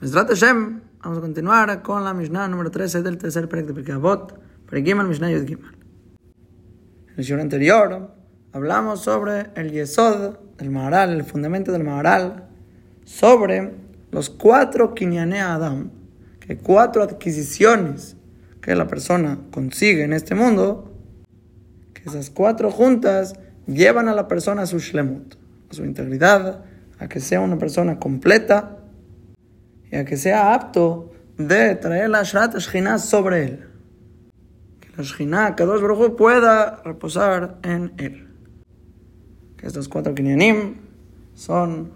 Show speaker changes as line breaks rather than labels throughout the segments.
Hashem, vamos a continuar con la Mishnah número 13 del tercer Perek de Pirkei Avot, Perek Mishnah Yud. En el show anterior hablamos sobre el Yesod, el Maharal, el fundamento del Maharal, sobre los cuatro Kinyane Adam, que cuatro adquisiciones que la persona consigue en este mundo, que esas cuatro juntas llevan a la persona a su shlemut, a su integridad, a que sea una persona completa y a que sea apto de traer la Shrat Shekhinah sobre él. Que la Shekhinah, Kadosh Baruch Hu, pueda reposar en él. Que estos cuatro kinyanim son,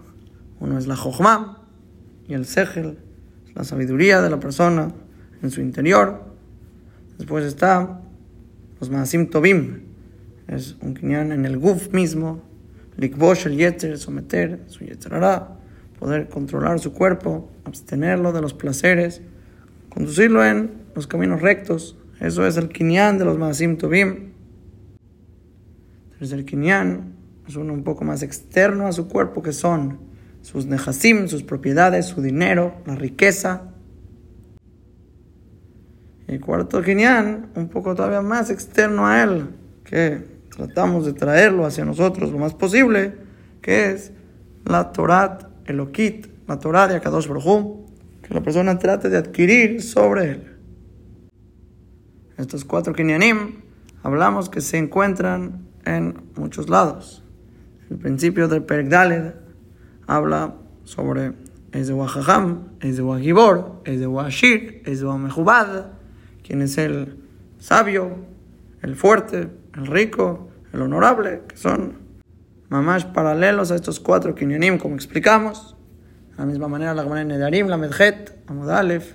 uno es la Jochma y el Sechel, la sabiduría de la persona en su interior. Después está los Maasim Tobim, es un kinyan en el Guf mismo, Likbosh el Yetzer, someter su Yetzer poder controlar su cuerpo, abstenerlo de los placeres, conducirlo en los caminos rectos. Eso es el kinyan de los Maasim Tobim. El kinyan es uno un poco más externo a su cuerpo, que son sus nehasim, sus propiedades, su dinero, la riqueza. Y el cuarto kinyan, un poco todavía más externo a él, que tratamos de traerlo hacia nosotros lo más posible, que es la Torah el Okit, la Torah de Akadosh Baruj que la persona trate de adquirir sobre él. Estos cuatro kinyanim hablamos que se encuentran en muchos lados. El principio del Perek habla sobre Ezewa Jajam, Ezewa Gibor, Ezewa Ashir, Ezewa Mejubad, quien es el sabio, el fuerte, el rico, el honorable, que son mamás paralelos a estos cuatro kinyanim, como explicamos. De la misma manera, la Gemara Nedarim, la Medjet, Amudalef,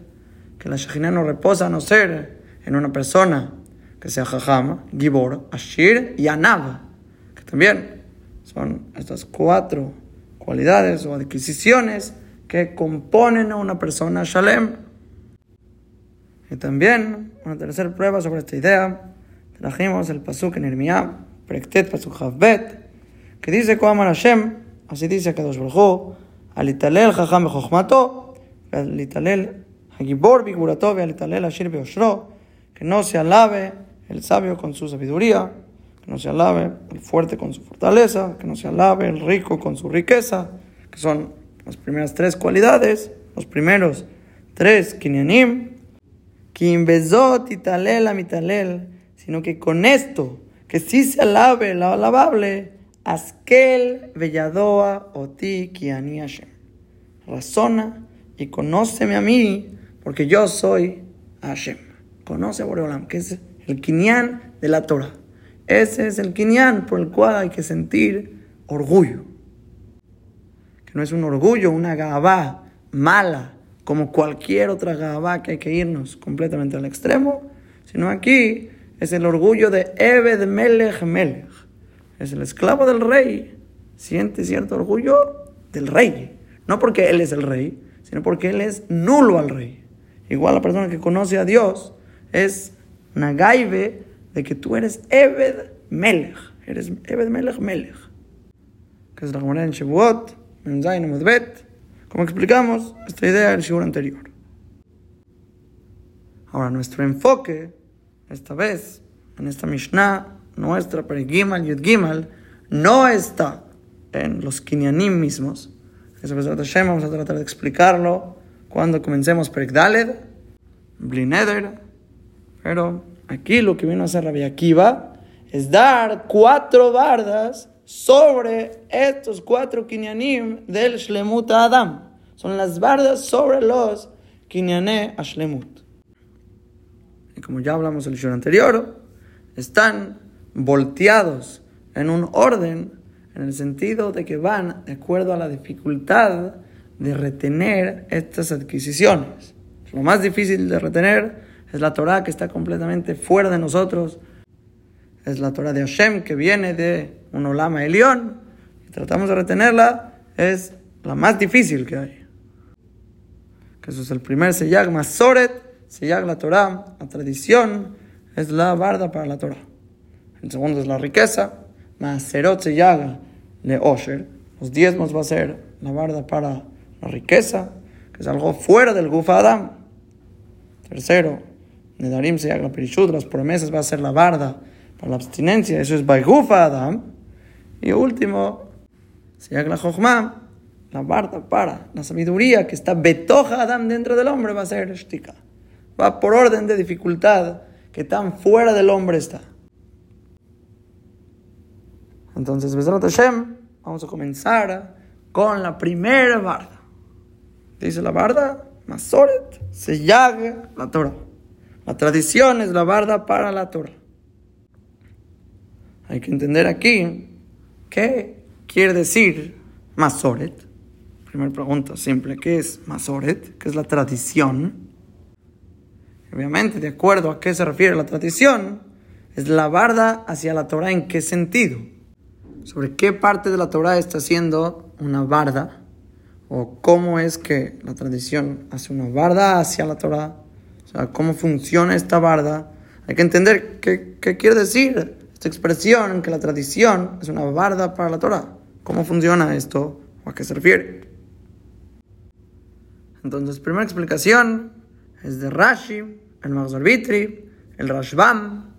que la Shekhinah no reposa a no ser en una persona que sea Jajama, Gibor, Ashir y Anab, que también son estas cuatro cualidades o adquisiciones que componen a una persona Shalem. Y también, una tercera prueba sobre esta idea, trajimos el Pasuk en Irmiá, Prektet Pasuk Havbet, que dice como Hashem, así dice Kadosh Baruj al italel jajam bechokhmato, al italel hagibor bigurato, al italel ashir beoshro, que no se alabe el sabio con su sabiduría, que no se alabe el fuerte con su fortaleza, que no se alabe el rico con su riqueza, que son las primeras tres cualidades, los primeros tres kinyanim, bezot italel mitalel, sino que con esto, que sí se alabe lo alabable, Askel Belladoa Oti Kiani Hashem. Razona y conóceme a mí, porque yo soy Hashem. Conoce a Boreolam, que es el Kinyan de la Torah. Ese es el Kinyan por el cual hay que sentir orgullo. Que no es un orgullo, una gabá mala, como cualquier otra gabá que hay que irnos completamente al extremo, sino aquí es el orgullo de Ebed Melech Melech es el esclavo del rey, siente cierto orgullo del rey. No porque él es el rey, sino porque él es nulo al rey. Igual la persona que conoce a Dios es Nagaibe de que tú eres Ebed Melech. Eres Ebed Melech Melech. Que es la comunidad en Shevuot, en Zayin Medbet. Como explicamos esta idea del Shiur anterior. Ahora, nuestro enfoque, esta vez, en esta Mishnah, nuestra para Gimal Yud Gimal no está en los Kinyanim mismos. Eso vamos a tratar de explicarlo cuando comencemos Perek Daled, Blineder. Pero aquí lo que vino a hacer Rabbi Akiva es dar cuatro bardas sobre estos cuatro Kinyanim del Shlemut Adam. Son las bardas sobre los Kinyane Ashlemut. Y como ya hablamos el show anterior, están volteados en un orden, en el sentido de que van de acuerdo a la dificultad de retener estas adquisiciones. Lo más difícil de retener es la Torah que está completamente fuera de nosotros. Es la Torah de Hashem que viene de un Olama Elión. Y tratamos de retenerla. Es la más difícil que hay. Que eso es el primer Seyag Masoret, Seyag la Torah. La tradición es la barda para la Torah. El segundo es la riqueza. Maserot se llaga le Osher. Los diezmos va a ser la barda para la riqueza. que es algo fuera del Gufa Adam. Tercero, Nedarim se la Perishut, las promesas va a ser la barda para la abstinencia, eso es Gufa Adam. Y último, se la Jochma, la barda para la sabiduría que está betoja Adam dentro del hombre va a ser Shtika. Va por orden de dificultad que tan fuera del hombre está. Entonces, Besrat Hashem, vamos a comenzar con la primera barda. Dice la barda, Masoret, se llaga la Torah. La tradición es la barda para la Torah. Hay que entender aquí qué quiere decir Masoret. Primera pregunta simple, ¿qué es Masoret? ¿Qué es la tradición? Obviamente, de acuerdo a qué se refiere la tradición, es la barda hacia la Torah en qué sentido. Sobre qué parte de la Torah está haciendo una barda o cómo es que la tradición hace una barda hacia la Torah, o sea, cómo funciona esta barda. Hay que entender qué, quiere decir esta expresión, que la tradición es una barda para la Torah. ¿Cómo funciona esto o a qué se refiere? Entonces, primera explicación es de Rashi, el Magzor Vitri, el Rashbam.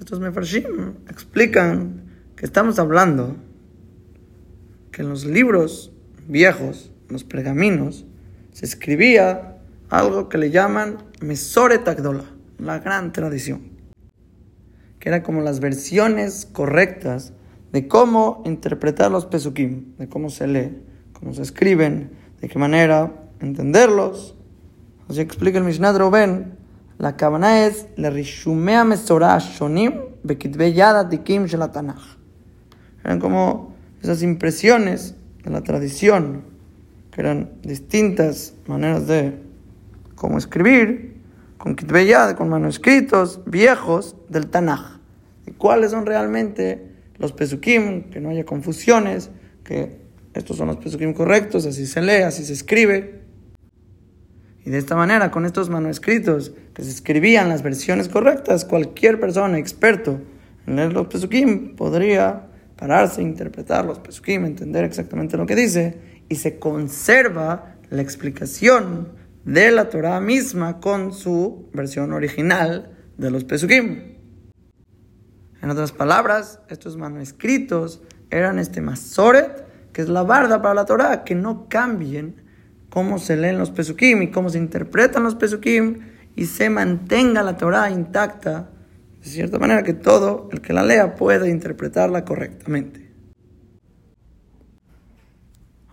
Estos mefarshim explican estamos hablando que en los libros viejos, en los pergaminos, se escribía algo que le llaman Mesoret Agdola, la gran tradición, que era como las versiones correctas de cómo interpretar los pesukim, de cómo se lee, cómo se escriben, de qué manera entenderlos. Así explica el Mishnah Ben, la cabana es la rishumea mesorah shonim bekitbe yad atikim shel Eran como esas impresiones de la tradición, que eran distintas maneras de cómo escribir, con kitveyad, con manuscritos viejos del Tanaj. ¿Y cuáles son realmente los pesukim? Que no haya confusiones, que estos son los pesukim correctos, así se lee, así se escribe. Y de esta manera, con estos manuscritos que se escribían las versiones correctas, cualquier persona experto en leer los pesukim podría pararse, interpretar los pesukim, entender exactamente lo que dice, y se conserva la explicación de la Torah misma con su versión original de los pesukim. En otras palabras, estos manuscritos eran este masoret, que es la barda para la Torah, que no cambien cómo se leen los pesukim y cómo se interpretan los pesukim y se mantenga la Torah intacta de cierta manera que todo el que la lea puede interpretarla correctamente.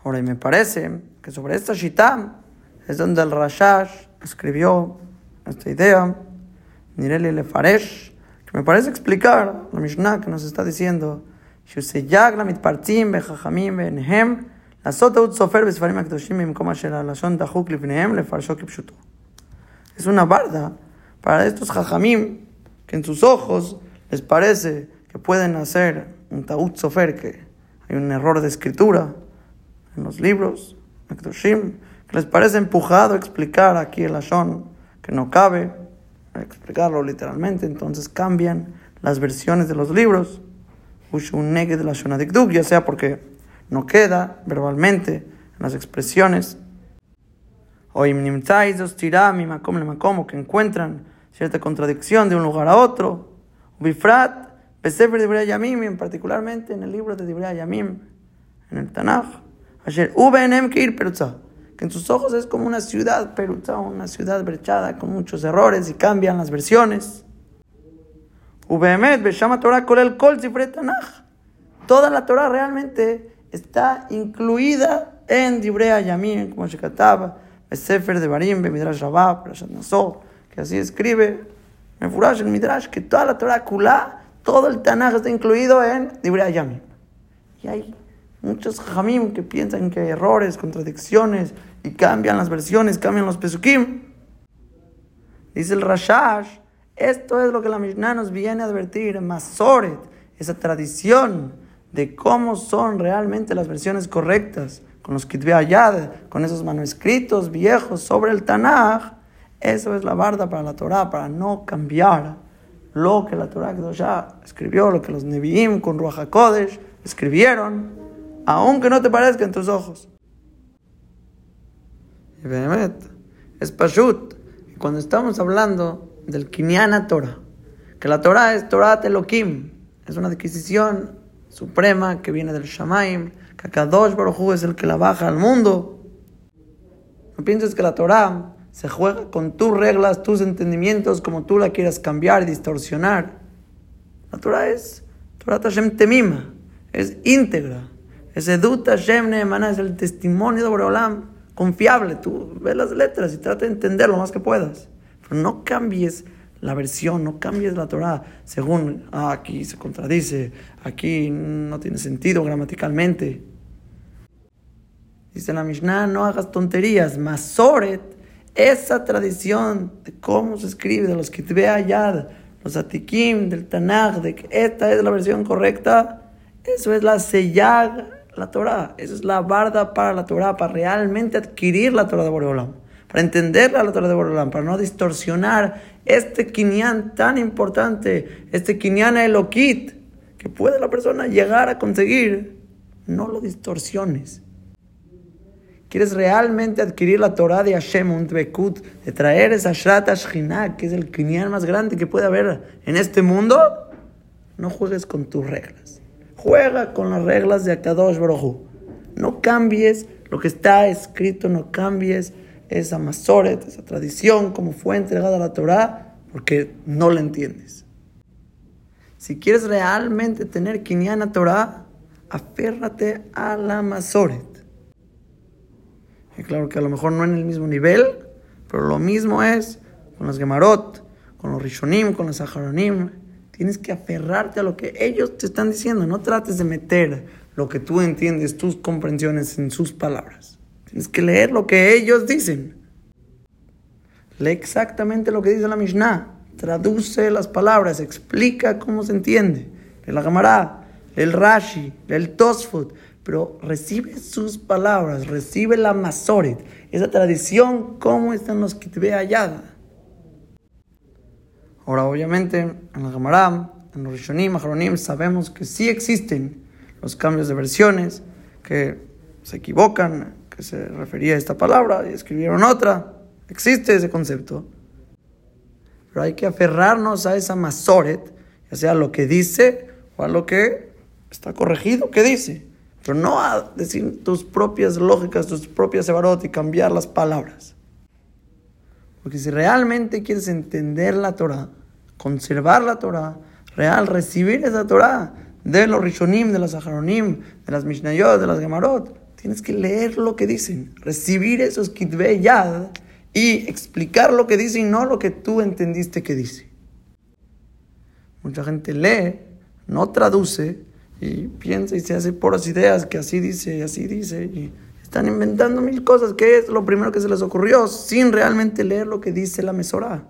Ahora, y me parece que sobre esta shita es donde el Rashash escribió esta idea, Nireli Lefaresh, que me parece explicar la Mishnah que nos está diciendo, es una barda para estos jajamim que en sus ojos les parece que pueden hacer un taúd sofer, que hay un error de escritura en los libros, que les parece empujado a explicar aquí el Ashon, que no cabe explicarlo literalmente, entonces cambian las versiones de los libros, ya sea porque no queda verbalmente en las expresiones, o que encuentran cierta contradicción de un lugar a otro. Bifrat, Besefer de Yamim, particularmente en el libro de Dibrei Yamim, en el Tanaj. Ayer, Ubenem Keir Perutza, que en sus ojos es como una ciudad Perutza, una ciudad brechada con muchos errores y cambian las versiones. Ubemet, Beshama Torah el Kol Sifre Tanaj. Toda la Torah realmente está incluida en Dibrei Yamim, como se Besefer de Barim, Bemidrash Rabá, Parashat Nasor que así escribe Mefurash el Midrash, que toda la Torah Kulá, todo el Tanaj está incluido en Dibrei Yamim. Y hay muchos jamim que piensan que hay errores, contradicciones, y cambian las versiones, cambian los pesukim. Dice el Rashash, esto es lo que la Mishnah nos viene a advertir, Masoret, esa tradición de cómo son realmente las versiones correctas, con los Kitvei Ayad, con esos manuscritos viejos sobre el Tanaj, eso es la barda para la Torah, para no cambiar lo que la Torah ya escribió, lo que los Nevi'im con Ruach HaKodesh escribieron, aunque no te parezca en tus ojos. Y es Pashut. Cuando estamos hablando del Kinyana Torah, que la Torah es Torah Elohim, es una adquisición suprema que viene del Shamaim, que Kadosh Baruj es el que la baja al mundo. No pienses que la Torah se juega con tus reglas, tus entendimientos, como tú la quieras cambiar y distorsionar. La Torah es Torah Hashem Temima, es íntegra. Es Edut Hashem es el testimonio de Boreolam, confiable. Tú ves las letras y trata de entender lo más que puedas. Pero no cambies la versión, no cambies la Torah según, ah, aquí se contradice, aquí no tiene sentido gramaticalmente. Dice la Mishnah, no hagas tonterías. Masoret, esa tradición de cómo se escribe, de los Kitbe Ayad, los Atikim, del Tanakh, de que esta es la versión correcta, eso es la Seyag, la Torah. Eso es la barda para la Torah, para realmente adquirir la Torah de Boreolam, para entender la Torah de Boreolam, para no distorsionar este Kinyan tan importante, este Kinyan Elokit, que puede la persona llegar a conseguir. No lo distorsiones. ¿Quieres realmente adquirir la Torah de Hashem, un Dbekut, de traer esa Shrat Ashkinah, que es el Kinyan más grande que puede haber en este mundo? No juegues con tus reglas. Juega con las reglas de Akadosh Baruj No cambies lo que está escrito, no cambies esa masoret, esa tradición, como fue entregada a la Torah, porque no la entiendes. Si quieres realmente tener Kinyan Torah, aférrate a la masoret. Claro que a lo mejor no en el mismo nivel, pero lo mismo es con las Gemarot, con los Rishonim, con los Saharonim. Tienes que aferrarte a lo que ellos te están diciendo. No trates de meter lo que tú entiendes, tus comprensiones en sus palabras. Tienes que leer lo que ellos dicen. Lee exactamente lo que dice la Mishnah. Traduce las palabras, explica cómo se entiende. El la Gemara, el Rashi, el Tosfot pero recibe sus palabras, recibe la Masoret, esa tradición, cómo están los Kitbe allá. Ahora, obviamente, en la Gemara, en los Rishonim, Aharonim, sabemos que sí existen los cambios de versiones, que se equivocan, que se refería a esta palabra y escribieron otra. Existe ese concepto. Pero hay que aferrarnos a esa Masoret, ya sea lo que dice o a lo que está corregido que dice pero no a decir tus propias lógicas, tus propias sevarot y cambiar las palabras. Porque si realmente quieres entender la Torah, conservar la Torah, real, recibir esa Torah de los Rishonim, de los Aharonim, de las Mishnayot, de las Gemarot, tienes que leer lo que dicen, recibir esos Kitve Yad y explicar lo que dice y no lo que tú entendiste que dice. Mucha gente lee, no traduce y piensa y se hace las ideas que así dice y así dice y están inventando mil cosas que es lo primero que se les ocurrió sin realmente leer lo que dice la mesora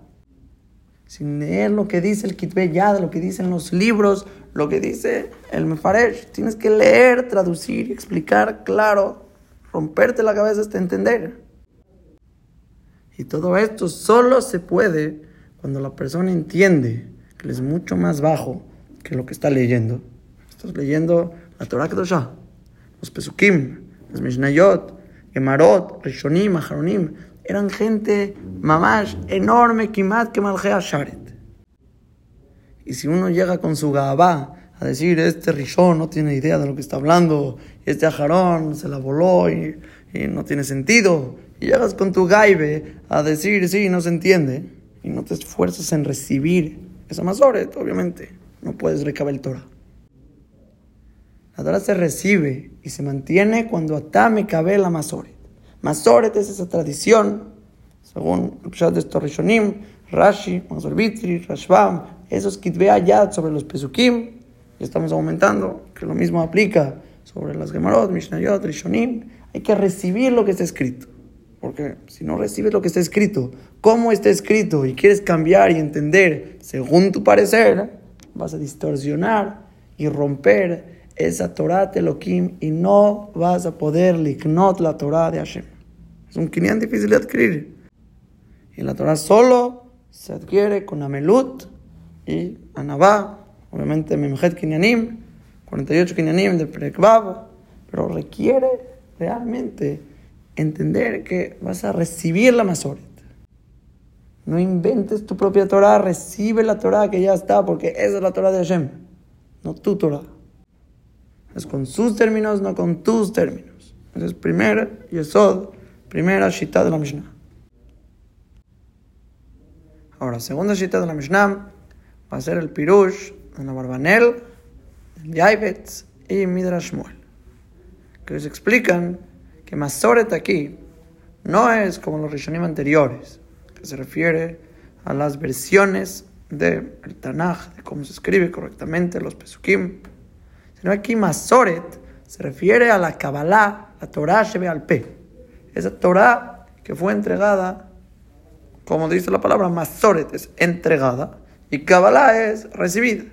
sin leer lo que dice el Kitbe Yad, lo que dicen los libros, lo que dice el Mefaresh. Tienes que leer, traducir, explicar claro, romperte la cabeza hasta entender. Y todo esto solo se puede cuando la persona entiende que es mucho más bajo que lo que está leyendo Estás leyendo la Torah Kedoshah, los Pesukim, los Mishnayot, Gemarot, Rishonim, Aharonim. Eran gente mamash enorme, kimat, que maljea sharet. Y si uno llega con su gabá a decir, este Rishon no tiene idea de lo que está hablando, este Ajarón se la voló y, no tiene sentido, y llegas con tu gaibe a decir, sí, no se entiende, y no te esfuerzas en recibir esa masoret, obviamente, no puedes recabar el Torah. La Torah se recibe y se mantiene cuando atame cabe la Masoret. Masoret es esa tradición, según el de Rishonim, Rashi, Masorbitri, Rashbam, esos kitve ayat sobre los pesukim, y estamos aumentando, que lo mismo aplica sobre las Gemarot, Mishnayot, Rishonim, hay que recibir lo que está escrito. Porque si no recibes lo que está escrito, cómo está escrito, y quieres cambiar y entender según tu parecer, vas a distorsionar y romper esa Torah Elohim y no vas a poder liknot la Torah de Hashem. Es un kinyan difícil de adquirir. Y la Torah solo se adquiere con Amelut y Anabá, obviamente Memjet Kinyanim, 48 Kinyanim de Prekvav, pero requiere realmente entender que vas a recibir la Masoret. No inventes tu propia Torah, recibe la Torah que ya está, porque esa es la Torah de Hashem, no tu Torah. Es con sus términos, no con tus términos. Esa es primera Yesod, primera Shita de la Mishnah. Ahora, segunda Shita de la Mishnah va a ser el Pirush de la Barbanel, el Yaibetz y Midrash Muel, que les explican que Masoret aquí no es como los Rishonim anteriores, que se refiere a las versiones del Tanaj, de cómo se escribe correctamente los Pesukim, sino aquí Masoret se refiere a la Kabbalah, la Torah Shebe al P. Esa Torah que fue entregada, como dice la palabra, Masoret es entregada y Kabbalah es recibida,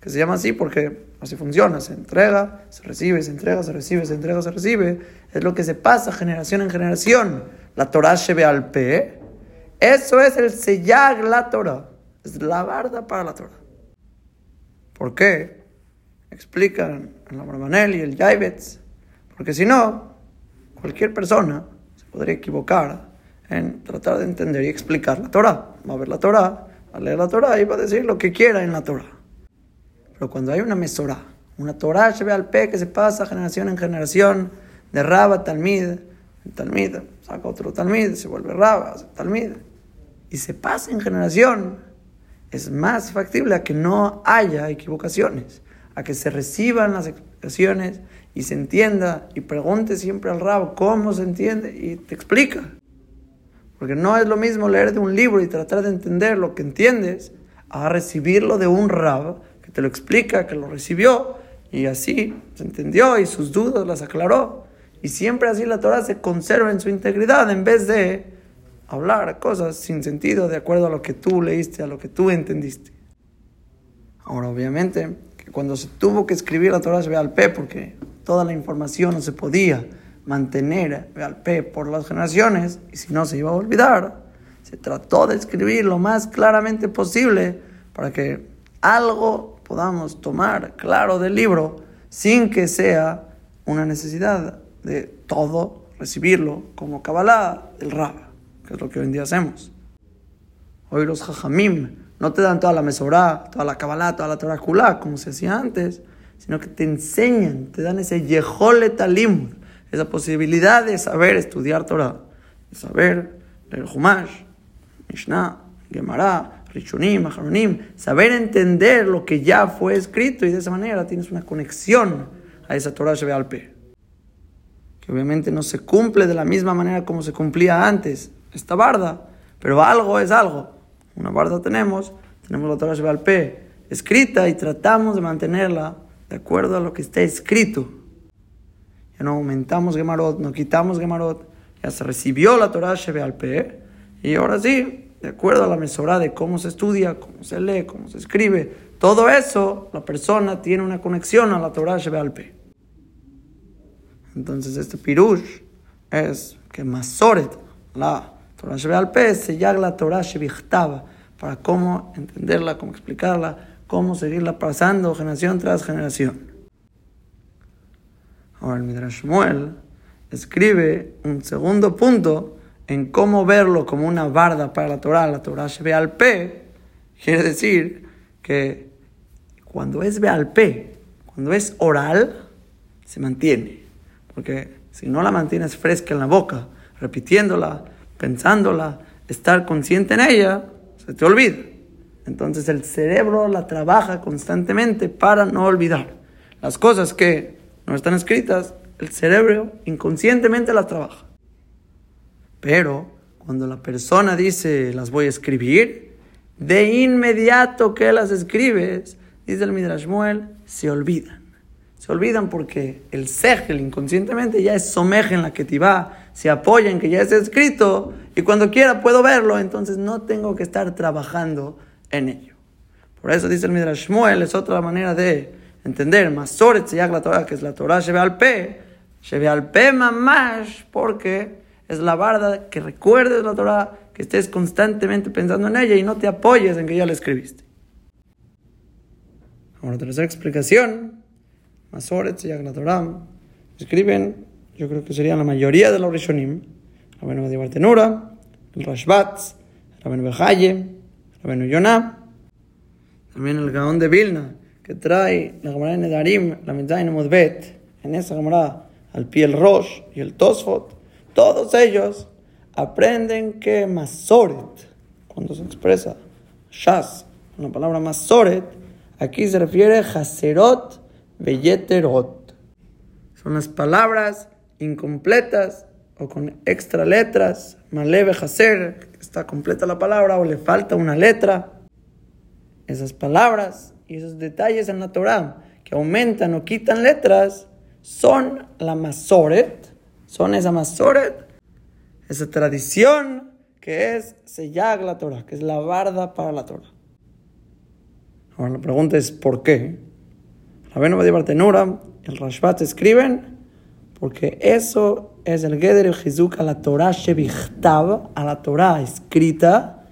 que se llama así porque así funciona, se entrega, se recibe, se entrega, se recibe, se entrega, se recibe. Es lo que se pasa generación en generación. La Torah Shebe al P. Eso es el sellar la Torah. Es la barda para la Torah. ¿Por qué? Explican en la Barbanel y el Yaibetz, porque si no, cualquier persona se podría equivocar en tratar de entender y explicar la Torah. Va a ver la Torah, va a leer la Torah y va a decir lo que quiera en la Torah. Pero cuando hay una mesora, una Torah se ve al pe que se pasa generación en generación, de Raba a Talmid, el Talmid saca otro Talmid, se vuelve Raba, Talmid, y se pasa en generación, es más factible a que no haya equivocaciones a que se reciban las explicaciones y se entienda y pregunte siempre al rabo cómo se entiende y te explica. Porque no es lo mismo leer de un libro y tratar de entender lo que entiendes a recibirlo de un rabo que te lo explica, que lo recibió y así se entendió y sus dudas las aclaró. Y siempre así la Torah se conserva en su integridad en vez de hablar cosas sin sentido de acuerdo a lo que tú leíste, a lo que tú entendiste. Ahora, obviamente, cuando se tuvo que escribir la Torah al P, porque toda la información no se podía mantener al P por las generaciones, y si no se iba a olvidar, se trató de escribir lo más claramente posible para que algo podamos tomar claro del libro sin que sea una necesidad de todo recibirlo como Kabbalah del Rab, que es lo que hoy en día hacemos. Hoy los Jajamim no te dan toda la Mesorá, toda la Kabbalah, toda la Torah como se hacía antes, sino que te enseñan, te dan ese Yehole Talim, esa posibilidad de saber estudiar Torah, de saber leer Humash, Mishnah, Gemara, Rishonim, Aharonim, saber entender lo que ya fue escrito y de esa manera tienes una conexión a esa Torah Shebealpe. Que obviamente no se cumple de la misma manera como se cumplía antes, esta barda, pero algo es algo. Una barda tenemos, tenemos la Torah Shebal P escrita y tratamos de mantenerla de acuerdo a lo que está escrito. Ya no aumentamos Gemarot, no quitamos Gemarot, ya se recibió la Torah Shebal y ahora sí, de acuerdo a la mesora de cómo se estudia, cómo se lee, cómo se escribe, todo eso, la persona tiene una conexión a la Torah Shebal. Entonces este pirush es que Masoret, la Torah Shebal P, se llama la Torah Shebichtaba, para cómo entenderla, cómo explicarla, cómo seguirla pasando generación tras generación. Ahora el Midrash Shmuel escribe un segundo punto en cómo verlo como una barda para la Torah, la Torah Shebal P, quiere decir que cuando es Beal P, cuando es oral, se mantiene. Porque si no la mantienes fresca en la boca, repitiéndola, pensándola, estar consciente en ella, se te olvida. Entonces el cerebro la trabaja constantemente para no olvidar. Las cosas que no están escritas, el cerebro inconscientemente las trabaja. Pero cuando la persona dice las voy a escribir, de inmediato que las escribes, dice el Midrash Muel, se olvidan. Se olvidan porque el segel inconscientemente ya es someje en la que te va se apoya en que ya está escrito y cuando quiera puedo verlo, entonces no tengo que estar trabajando en ello. Por eso dice el Midrash Shmuel, es otra manera de entender, Masoret se la Torah, que es la Torah ve al P, ve al P mamash, porque es la barda que recuerdes la Torah, que estés constantemente pensando en ella y no te apoyes en que ya la escribiste. Ahora, tercera explicación, Masoret se la Torah, escriben yo creo que serían la mayoría de los Rishonim, Rabenu de Bartenura, el Rashbatz, Rabenu Bejaye, Rabenu Yonah, también el Gaón de Vilna, que trae la Gemara de Nedarim, la Medzain Modbet, en esa Gemara, al pie el Rosh y el Tosfot, todos ellos aprenden que Masoret, cuando se expresa Shas, con la palabra Masoret, aquí se refiere a Haserot Veyeterot. Son las palabras incompletas o con extra letras, Maleve Haser, está completa la palabra o le falta una letra. Esas palabras y esos detalles en la Torah que aumentan o quitan letras son la Masoret, son esa Masoret, esa tradición que es sellar la Torah, que es la barda para la Torah. Ahora la pregunta es ¿por qué? Rabenu Badi Bartenura, el Rashbat escriben porque eso es el Geder Jizuk a la Torah Shevichtav, a la Torah escrita,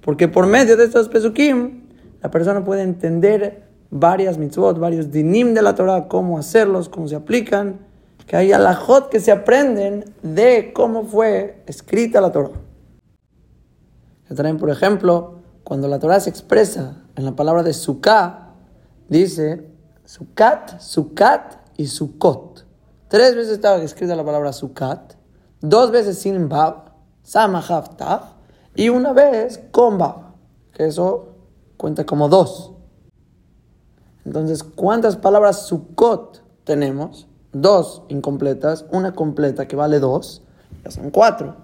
porque por medio de estos pesukim la persona puede entender varias mitzvot, varios dinim de la Torah, cómo hacerlos, cómo se aplican, que hay alajot que se aprenden de cómo fue escrita la Torah. Se traen, por ejemplo, cuando la Torah se expresa en la palabra de sukkah, dice sukat, sukat y sukot. Tres veces estaba escrita la palabra sukat, dos veces sin bab, samahav tav, y una vez con bab, que eso cuenta como dos. Entonces, ¿cuántas palabras sukot tenemos? Dos incompletas, una completa que vale dos, ya son cuatro.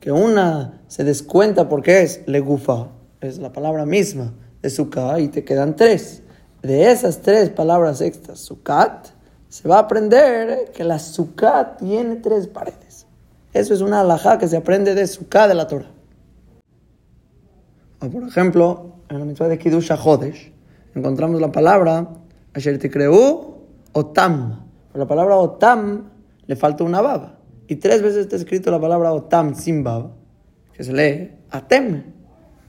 Que una se descuenta porque es legufa, es la palabra misma de sukkah, y te quedan tres. De esas tres palabras extras, sukat, se va a aprender que la sukkah tiene tres paredes. Eso es una alajá que se aprende de sukkah de la Torah. O por ejemplo, en la mitzvah de Kiddush Hodesh, encontramos la palabra Asher Tikreu Otam. Por la palabra Otam le falta una baba. Y tres veces está escrito la palabra Otam sin baba, que se lee Atem.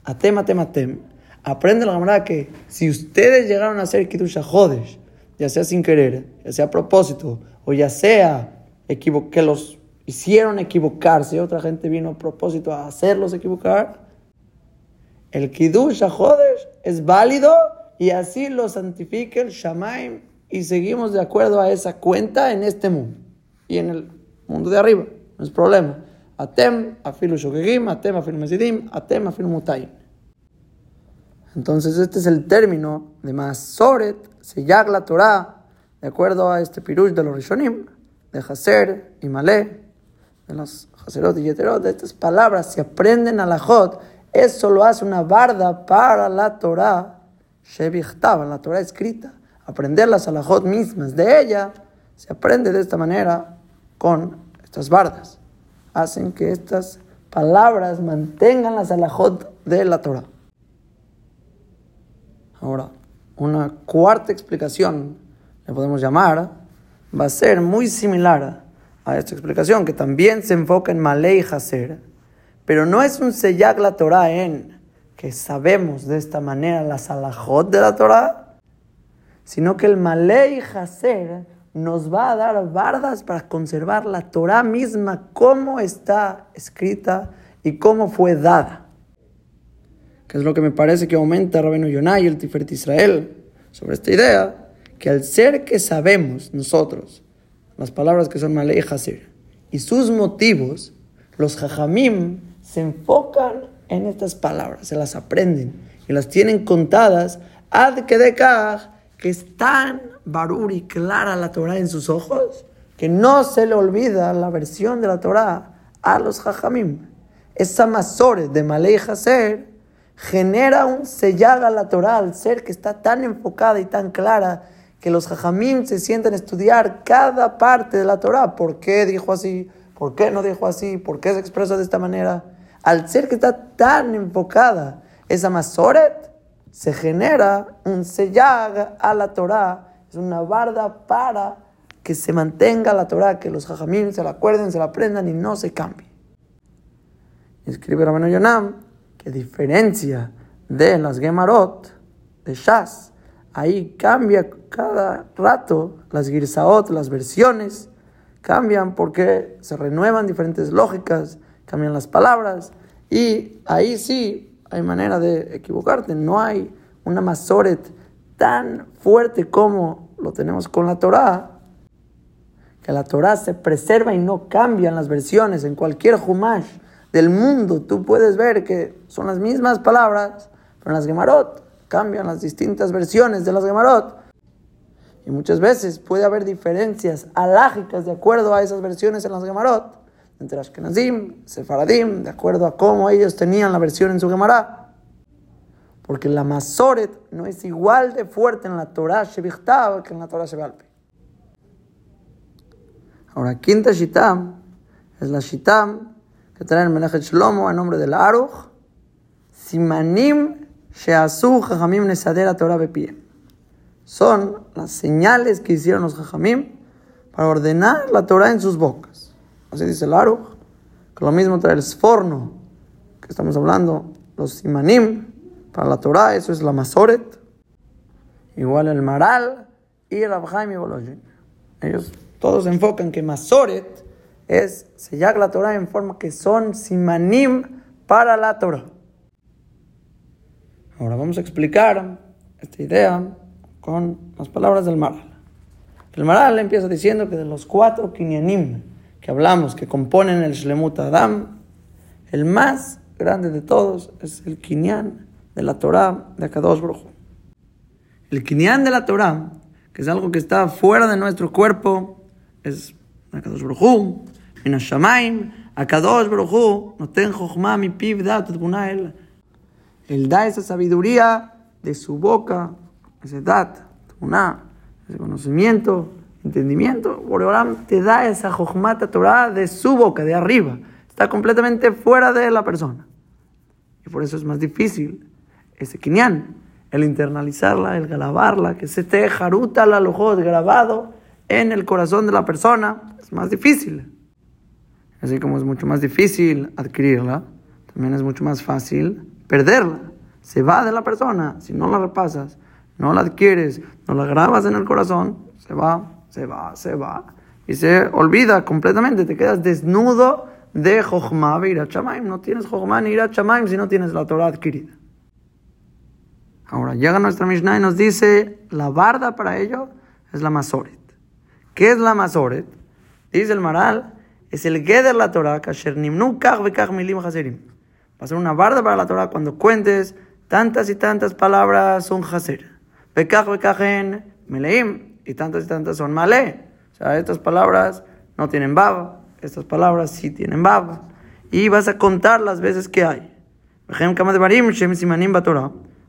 Atem, Atem, Atem. Aprende la manera que si ustedes llegaron a hacer Kiddush Hodesh, ya sea sin querer, ya sea a propósito, o ya sea que los hicieron equivocarse, otra gente vino a propósito a hacerlos equivocar, el Kiddush Hodesh es válido y así lo santifica el Shamaim y seguimos de acuerdo a esa cuenta en este mundo y en el mundo de arriba, no es problema. Atem, afilu shogegim, atem, afilu mesidim, atem, afilu mutayim. Entonces este es el término de Masoret, sellar la Torah, de acuerdo a este pirush de los Rishonim, de Haser y Malé, de los Haserot y Yeterot, de estas palabras se aprenden a la Jot, eso lo hace una barda para la Torah Shevichtaba, la Torah escrita, aprender las alajot mismas de ella, se aprende de esta manera con estas bardas. Hacen que estas palabras mantengan las alajot de la Torah. Ahora, una cuarta explicación, le podemos llamar, va a ser muy similar a esta explicación, que también se enfoca en Malei Haser, pero no es un sellag la Torah en que sabemos de esta manera la salahot de la Torah, sino que el Malei Haser nos va a dar bardas para conservar la Torah misma, cómo está escrita y cómo fue dada. Es lo que me parece que aumenta Rabenu Yonah y el Tiferet Israel sobre esta idea, que al ser que sabemos nosotros las palabras que son Malei Haser y sus motivos, los Jajamim se enfocan en estas palabras, se las aprenden y las tienen contadas ad que de que es tan barur y clara la Torah en sus ojos que no se le olvida la versión de la Torah a los jajamim. Esa masore de Malei Haser genera un sellar a la Torah al ser que está tan enfocada y tan clara que los jajamim se sienten a estudiar cada parte de la Torah. ¿Por qué dijo así? ¿Por qué no dijo así? ¿Por qué se expresa de esta manera? al ser que está tan enfocada esa masoret, se genera un sellag a la Torah, es una barda para que se mantenga la Torah, que los jajamim se la acuerden, se la aprendan y no se cambie. Escribe Yonam que diferencia de las Gemarot, de Shas, ahí cambia cada rato las Girsaot, las versiones, Cambian porque se renuevan diferentes lógicas, cambian las palabras y ahí sí hay manera de equivocarte. No hay una masoret tan fuerte como lo tenemos con la Torah, que la Torah se preserva y no cambian las versiones en cualquier Humash del mundo. Tú puedes ver que son las mismas palabras, pero en las Gemarot cambian las distintas versiones de las Gemarot. Y muchas veces puede haber diferencias alágicas de acuerdo a esas versiones en las Gemarot, entre Ashkenazim, Sefaradim, de acuerdo a cómo ellos tenían la versión en su Gemara. Porque la Masoret no es igual de fuerte en la Torah Shevichtav que en la Torah Shevalpe. Ahora, quinta Shitam es la Shitam que trae el Melechet Shlomo en nombre del Aruch, Simanim Sheasu Jajamim Nesadera Torah Bepiem son las señales que hicieron los jajamim para ordenar la Torah en sus bocas. Así dice el Aruch, que lo mismo trae el sforno, que estamos hablando, los simanim, para la Torah, eso es la masoret, igual el maral y el abhaim y Ellos todos enfocan que masoret es sellar la Torah en forma que son simanim para la Torah. Ahora vamos a explicar esta idea con las palabras del Maral. El Maral empieza diciendo que de los cuatro kinyanim que hablamos, que componen el Shlemut Adam, el más grande de todos es el kinyan de la Torah de Akadosh Baruj El kinyan de la Torah, que es algo que está fuera de nuestro cuerpo, es Akadosh Baruj Min Shamaim, Akadosh Baruj no ten mi piv dat Él da esa sabiduría de su boca ese dat, una, ese conocimiento, entendimiento, Boreolam te da esa jojmata Torah de su boca, de arriba. Está completamente fuera de la persona. Y por eso es más difícil ese kinyan, el internalizarla, el grabarla, que se esté jaruta la lojot grabado en el corazón de la persona, más difícil. Así como es mucho más difícil adquirirla, también es mucho más fácil perderla. Se va de la persona si no la repasas no la adquieres, no la grabas en el corazón, se va, se va, se va. Y se olvida completamente, te quedas desnudo de Jochma Irat. No tienes Jochma ni Irat si no tienes la Torah adquirida. Ahora llega nuestra Mishnah y nos dice, la barda para ello es la Masoret. ¿Qué es la Masoret? Dice el Maral, es el de la Torah, kasher nimnu kach milim haserim. Va a ser una barda para la Torah cuando cuentes tantas y tantas palabras son haser. Bekaj, bekajen, meleim. Y tantas y tantas son malé. O sea, estas palabras no tienen baba. Estas palabras sí tienen baba. Y vas a contar las veces que hay.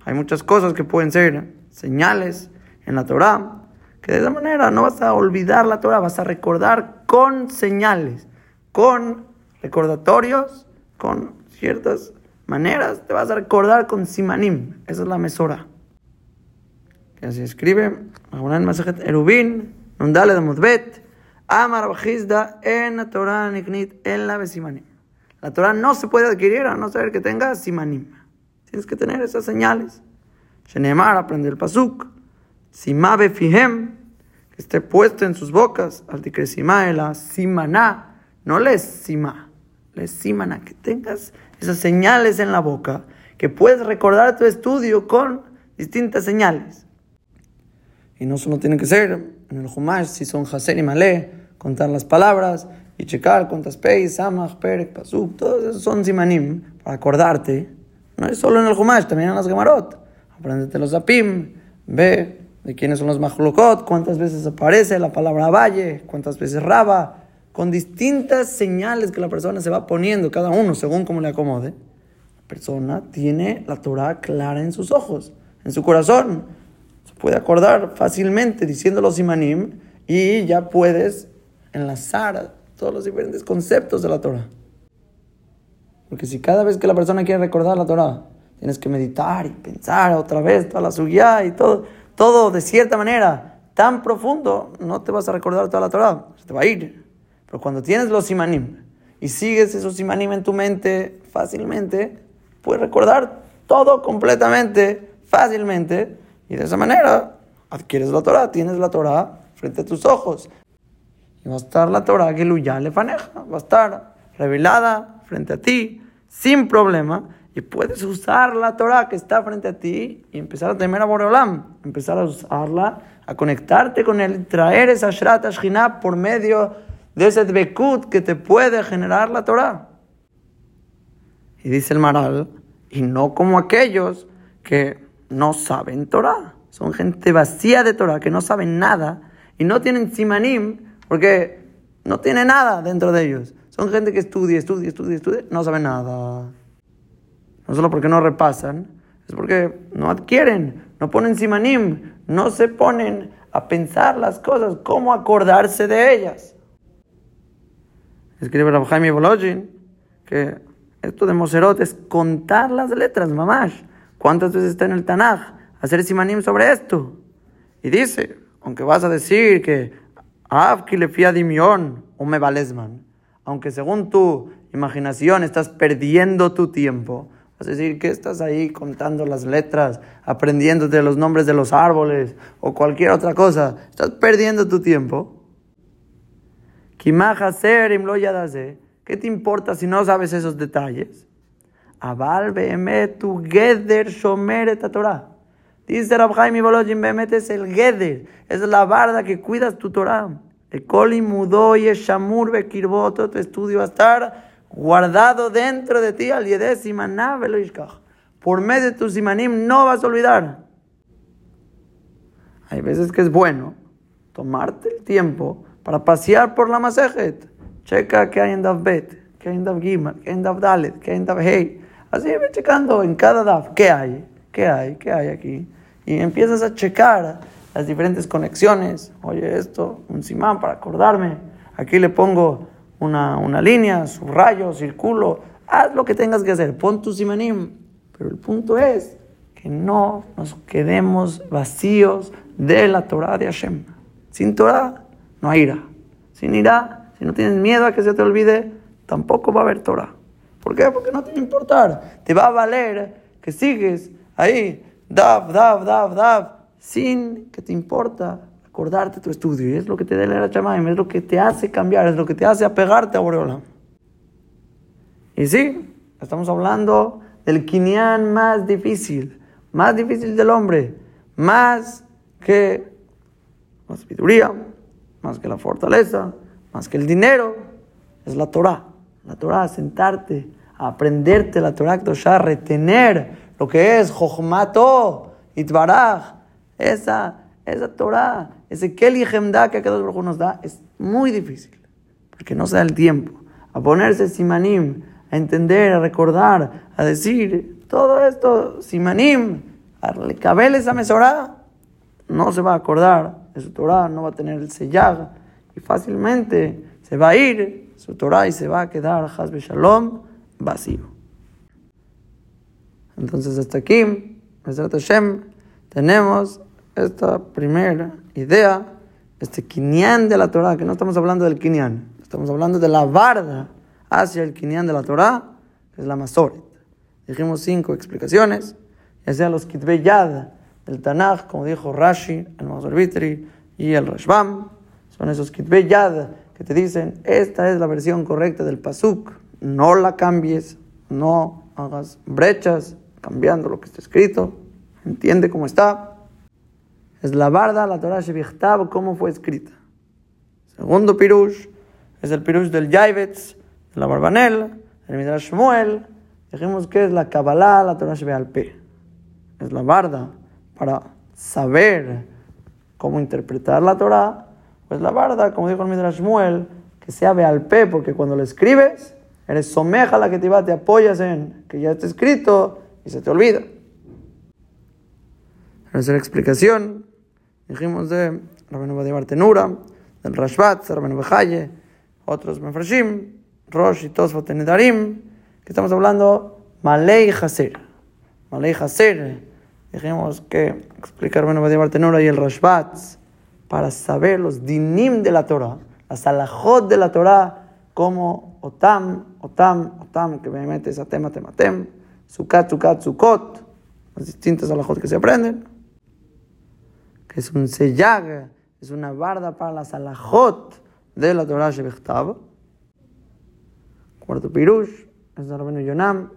Hay muchas cosas que pueden ser señales en la Torah. Que de esa manera no vas a olvidar la Torah, vas a recordar con señales, con recordatorios, con ciertas maneras. Te vas a recordar con simanim. Esa es la mesora así escribe, en Masajet Erubin, Nundale de Mudbet, Amar Bajizda en Torah Niknit en la Besimanim. La Torah no se puede adquirir a no ser que tenga Simanim. Tienes que tener esas señales. Shenemar, aprende el Pasuk. Simabe Fihem, que esté puesto en sus bocas. la Simaná, no les Sima, les Simana, que tengas esas señales en la boca, que puedes recordar tu estudio con distintas señales. Y no solo tiene que ser en el Humash, si son Haser y Malé, contar las palabras y checar cuántas Peis, Samach, Perek, Pasuk, todos esos son Simanim, para acordarte. No es solo en el Humash, también en las Gemarot. Apréndete los Apim, ve de quiénes son los Majlokot, cuántas veces aparece la palabra valle, cuántas veces raba, con distintas señales que la persona se va poniendo, cada uno según como le acomode. La persona tiene la Torah clara en sus ojos, en su corazón. Puede acordar fácilmente diciendo los imanim y ya puedes enlazar todos los diferentes conceptos de la Torah. Porque si cada vez que la persona quiere recordar la Torah, tienes que meditar y pensar otra vez toda la suya y todo, todo de cierta manera tan profundo, no te vas a recordar toda la Torah, se te va a ir. Pero cuando tienes los imanim y sigues esos imanim en tu mente fácilmente, puedes recordar todo completamente, fácilmente, y de esa manera adquieres la Torah, tienes la Torah frente a tus ojos. Y va a estar la Torah que ya le faneja, va a estar revelada frente a ti, sin problema, y puedes usar la Torah que está frente a ti y empezar a temer a Boreolam, empezar a usarla, a conectarte con él, traer esa Shrat Ashkinah por medio de ese Dbekut que te puede generar la Torah. Y dice el Maral, y no como aquellos que no saben Torah. Son gente vacía de Torah, que no saben nada y no tienen simanim porque no tiene nada dentro de ellos. Son gente que estudia, estudia, estudia, estudia, no saben nada. No solo porque no repasan, es porque no adquieren, no ponen simanim, no se ponen a pensar las cosas, cómo acordarse de ellas. Escribe Rabbi Jaime que esto de Moserot es contar las letras, mamás. ¿Cuántas veces está en el Tanaj? Hacer simanim sobre esto. Y dice, aunque vas a decir que Avki le fía dimión o me valesman, aunque según tu imaginación estás perdiendo tu tiempo, vas decir que estás ahí contando las letras, aprendiéndote los nombres de los árboles o cualquier otra cosa, estás perdiendo tu tiempo. ¿Qué te importa si no sabes esos detalles? Abal tu geder shomer Torah. Dice Rab Chaim Bolojin, Behemet es el geder, es la barda que cuidas tu Torah. El coli mudó y el shamur bekirboto, tu estudio va a estar guardado dentro de ti al. Por medio de tu simanim no vas a olvidar. Hay veces que es bueno tomarte el tiempo para pasear por la masejet. Checa qué hay en Dav Bet, qué hay en Dav qué hay en Dav Dalet, qué hay en Dav Hei. Así ve checando en cada Dav qué hay, qué hay, qué hay aquí. Y empiezas a checar las diferentes conexiones. Oye, esto, un simán para acordarme. Aquí le pongo una, una línea, subrayo, circulo. Haz lo que tengas que hacer. Pon tu simanim. Pero el punto es que no nos quedemos vacíos de la Torah de Hashem. Sin Torah no hay ira. Sin ira, si no tienes miedo a que se te olvide, tampoco va a haber Torah. ¿Por qué? Porque no te va a importar. Te va a valer que sigues ahí Dav, Dav, Dav, Dav, sin que te importa acordarte tu estudio. Y es lo que te da la Chamaim, es lo que te hace cambiar, es lo que te hace apegarte a Boreola. Y sí, estamos hablando del Kinyan más difícil, más difícil del hombre, más que la sabiduría, más que la fortaleza, más que el dinero, es la Torah. La Torah, sentarte, aprenderte la Torah, a retener lo que es Jochmato, Itbaraj, esa, esa Torah, ese Keli Hemda que cada uno nos da, es muy difícil, porque no se da el tiempo a ponerse simanim, a entender, a recordar, a decir todo esto, simanim, a cabel esa mesorá, no se va a acordar de su Torah, no va a tener el sellag, y fácilmente se va a ir su Torah y se va a quedar, Hasbe Shalom, vacío. Entonces hasta aquí, Hashem, tenemos esta primera idea, este kinyan de la Torah, que no estamos hablando del kinyan, estamos hablando de la barda hacia el kinyan de la Torah, que es la masoret. Dijimos cinco explicaciones, ya sea los kitbe yad del Tanakh, como dijo Rashi, el Masorbitri y el Rashbam, son esos kitbe yad que te dicen, esta es la versión correcta del pasuk, no la cambies, no hagas brechas, cambiando lo que está escrito, entiende cómo está. Es la barda, la Torah Shevichtav, cómo fue escrita. Segundo pirush es el pirush del Yaivetz, de la Barbanel, el Midrash Shmuel. Dijimos que es la Kabbalah, la Torah Shevialpe. Es la barda para saber cómo interpretar la Torah. Pues la barda, como dijo el Midrash Shmuel, que sea Bealpe, porque cuando lo escribes, eres someja la que te va, te apoyas en que ya está escrito y se te olvida. Tercera explicación, dijimos de Rabenu de Bartenura, del Rashbat, Rabenu Bejaye, otros Mefrashim, Rosh y Tosfot Nedarim, que estamos hablando Malei Haser. Malei Haser, dijimos que explicar Rabenu de Bartenura y el Rashbat para saber los dinim de la Torah, las alajot de la Torah, como Otam, Otam, Otam, que me metes a tema, tema, tem Sukat, Sukat, Sukot, las distintas alajot que se aprenden, que es un seyag, es una barda para las alajot de la Torah Shebechtav. Cuarto Pirush, es de Rabenu Yonam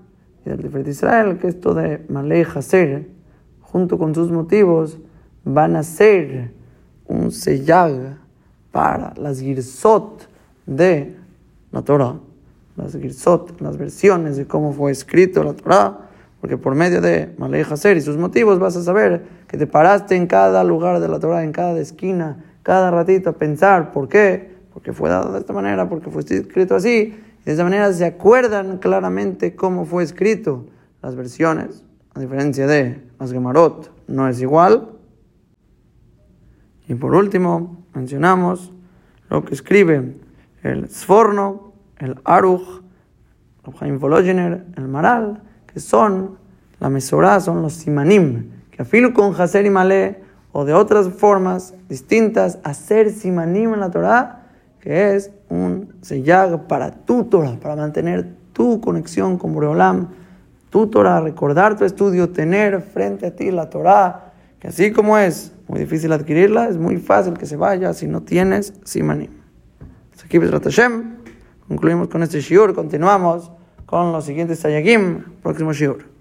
y del Tiferet Israel, que esto de Malei Haser, junto con sus motivos, van a ser un sellag para las girsot de la Torah, las girsot, las versiones de cómo fue escrito la Torah, porque por medio de Malei Haser y sus motivos vas a saber que te paraste en cada lugar de la Torah, en cada esquina, cada ratito a pensar por qué, porque fue dado de esta manera, porque fue escrito así, y de esa manera se acuerdan claramente cómo fue escrito las versiones, a diferencia de las Gemarot, no es igual. Y por último, mencionamos lo que escribe el Sforno, el Aruch, el Chaim Vologener, el Maral, que son la Mesorá, son los Simanim, que afilo con Haser y Malé, o de otras formas distintas, hacer Simanim en la Torah, que es un sellag para tu Torah, para mantener tu conexión con Boreolam, tu Torah, recordar tu estudio, tener frente a ti la Torah, que así como es muy difícil adquirirla, es muy fácil que se vaya si no tienes Simanim. Aquí Hashem, concluimos con este shiur, continuamos con los siguientes sayagim, próximo shiur.